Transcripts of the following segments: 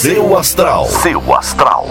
Seu astral. Seu astral.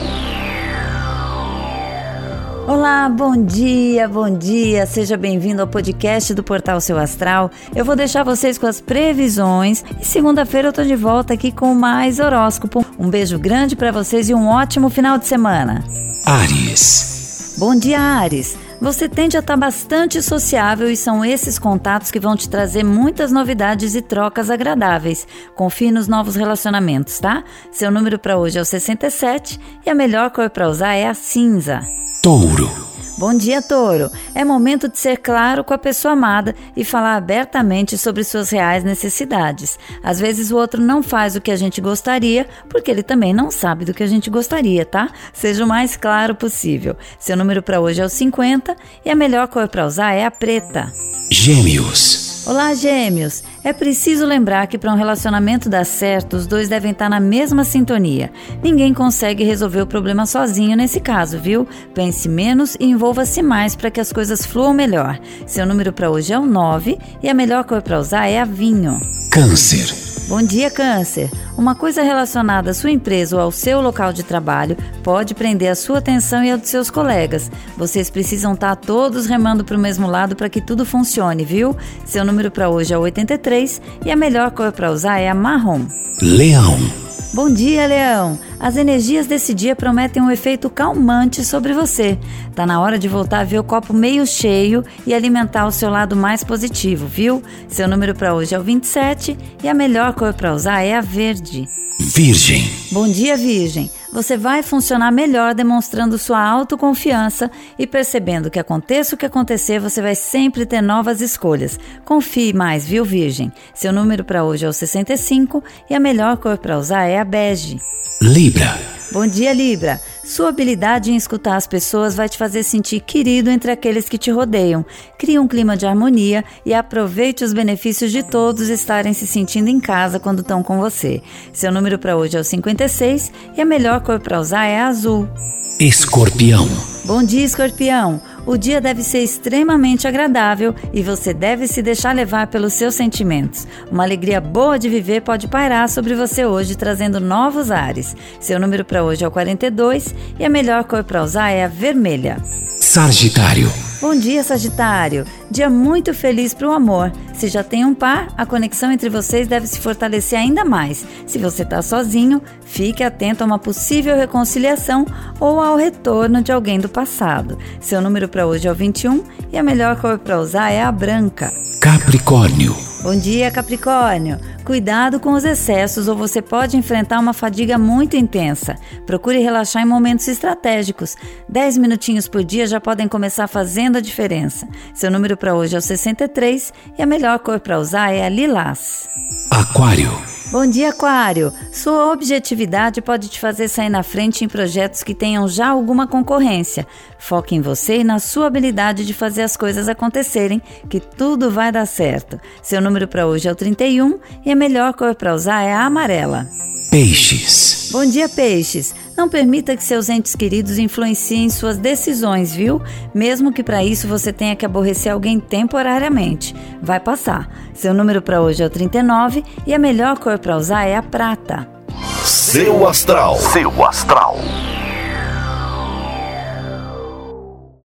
Olá, bom dia, bom dia. Seja bem-vindo ao podcast do Portal Seu Astral. Eu vou deixar vocês com as previsões e segunda-feira eu tô de volta aqui com mais horóscopo. Um beijo grande para vocês e um ótimo final de semana. Ares. Bom dia, Ares. Você tende a estar bastante sociável e são esses contatos que vão te trazer muitas novidades e trocas agradáveis. Confie nos novos relacionamentos, tá? Seu número para hoje é o 67 e a melhor cor para usar é a cinza. Touro. Bom dia, Touro. É momento de ser claro com a pessoa amada e falar abertamente sobre suas reais necessidades. Às vezes o outro não faz o que a gente gostaria, porque ele também não sabe do que a gente gostaria, tá? Seja o mais claro possível. Seu número para hoje é o 50 e a melhor cor para usar é a preta. Gêmeos. Olá, gêmeos! É preciso lembrar que para um relacionamento dar certo, os dois devem estar na mesma sintonia. Ninguém consegue resolver o problema sozinho nesse caso, viu? Pense menos e envolva-se mais para que as coisas fluam melhor. Seu número para hoje é o 9 e a melhor cor para usar é a vinho. Câncer. Bom dia, Câncer. Uma coisa relacionada à sua empresa ou ao seu local de trabalho pode prender a sua atenção e a dos seus colegas. Vocês precisam estar todos remando para o mesmo lado para que tudo funcione, viu? Seu número para hoje é 83 e a melhor cor para usar é a marrom. Leão. Bom dia, Leão! As energias desse dia prometem um efeito calmante sobre você. Tá na hora de voltar a ver o copo meio cheio e alimentar o seu lado mais positivo, viu? Seu número para hoje é o 27 e a melhor cor para usar é a verde. Virgem. Bom dia, Virgem. Você vai funcionar melhor demonstrando sua autoconfiança e percebendo que aconteça o que acontecer, você vai sempre ter novas escolhas. Confie mais, viu, Virgem? Seu número para hoje é o 65 e a melhor cor para usar é a bege. Libra. Bom dia, Libra. Sua habilidade em escutar as pessoas vai te fazer sentir querido entre aqueles que te rodeiam. Crie um clima de harmonia e aproveite os benefícios de todos estarem se sentindo em casa quando estão com você. Seu número para hoje é o 56 e a melhor cor para usar é a azul. Escorpião. Bom dia, Escorpião. O dia deve ser extremamente agradável e você deve se deixar levar pelos seus sentimentos. Uma alegria boa de viver pode pairar sobre você hoje, trazendo novos ares. Seu número para hoje é o 42 e a melhor cor para usar é a vermelha. Sagitário. Bom dia, Sagitário. Dia muito feliz para o amor. Se já tem um par, a conexão entre vocês deve se fortalecer ainda mais. Se você está sozinho, fique atento a uma possível reconciliação ou ao retorno de alguém do passado. Seu número para hoje é o 21 e a melhor cor para usar é a branca. Capricórnio. Bom dia, Capricórnio. Cuidado com os excessos ou você pode enfrentar uma fadiga muito intensa. Procure relaxar em momentos estratégicos. 10 minutinhos por dia já podem começar fazendo a diferença. Seu número para hoje é o 63 e a melhor cor para usar é a lilás. Aquário. Bom dia, Aquário! Sua objetividade pode te fazer sair na frente em projetos que tenham já alguma concorrência. Foque em você e na sua habilidade de fazer as coisas acontecerem, que tudo vai dar certo. Seu número para hoje é o 31 e a melhor cor para usar é a amarela. Peixes. Bom dia, peixes. Não permita que seus entes queridos influenciem suas decisões, viu? Mesmo que para isso você tenha que aborrecer alguém temporariamente. Vai passar. Seu número para hoje é o 39 e a melhor cor para usar é a prata. Seu astral. Seu astral.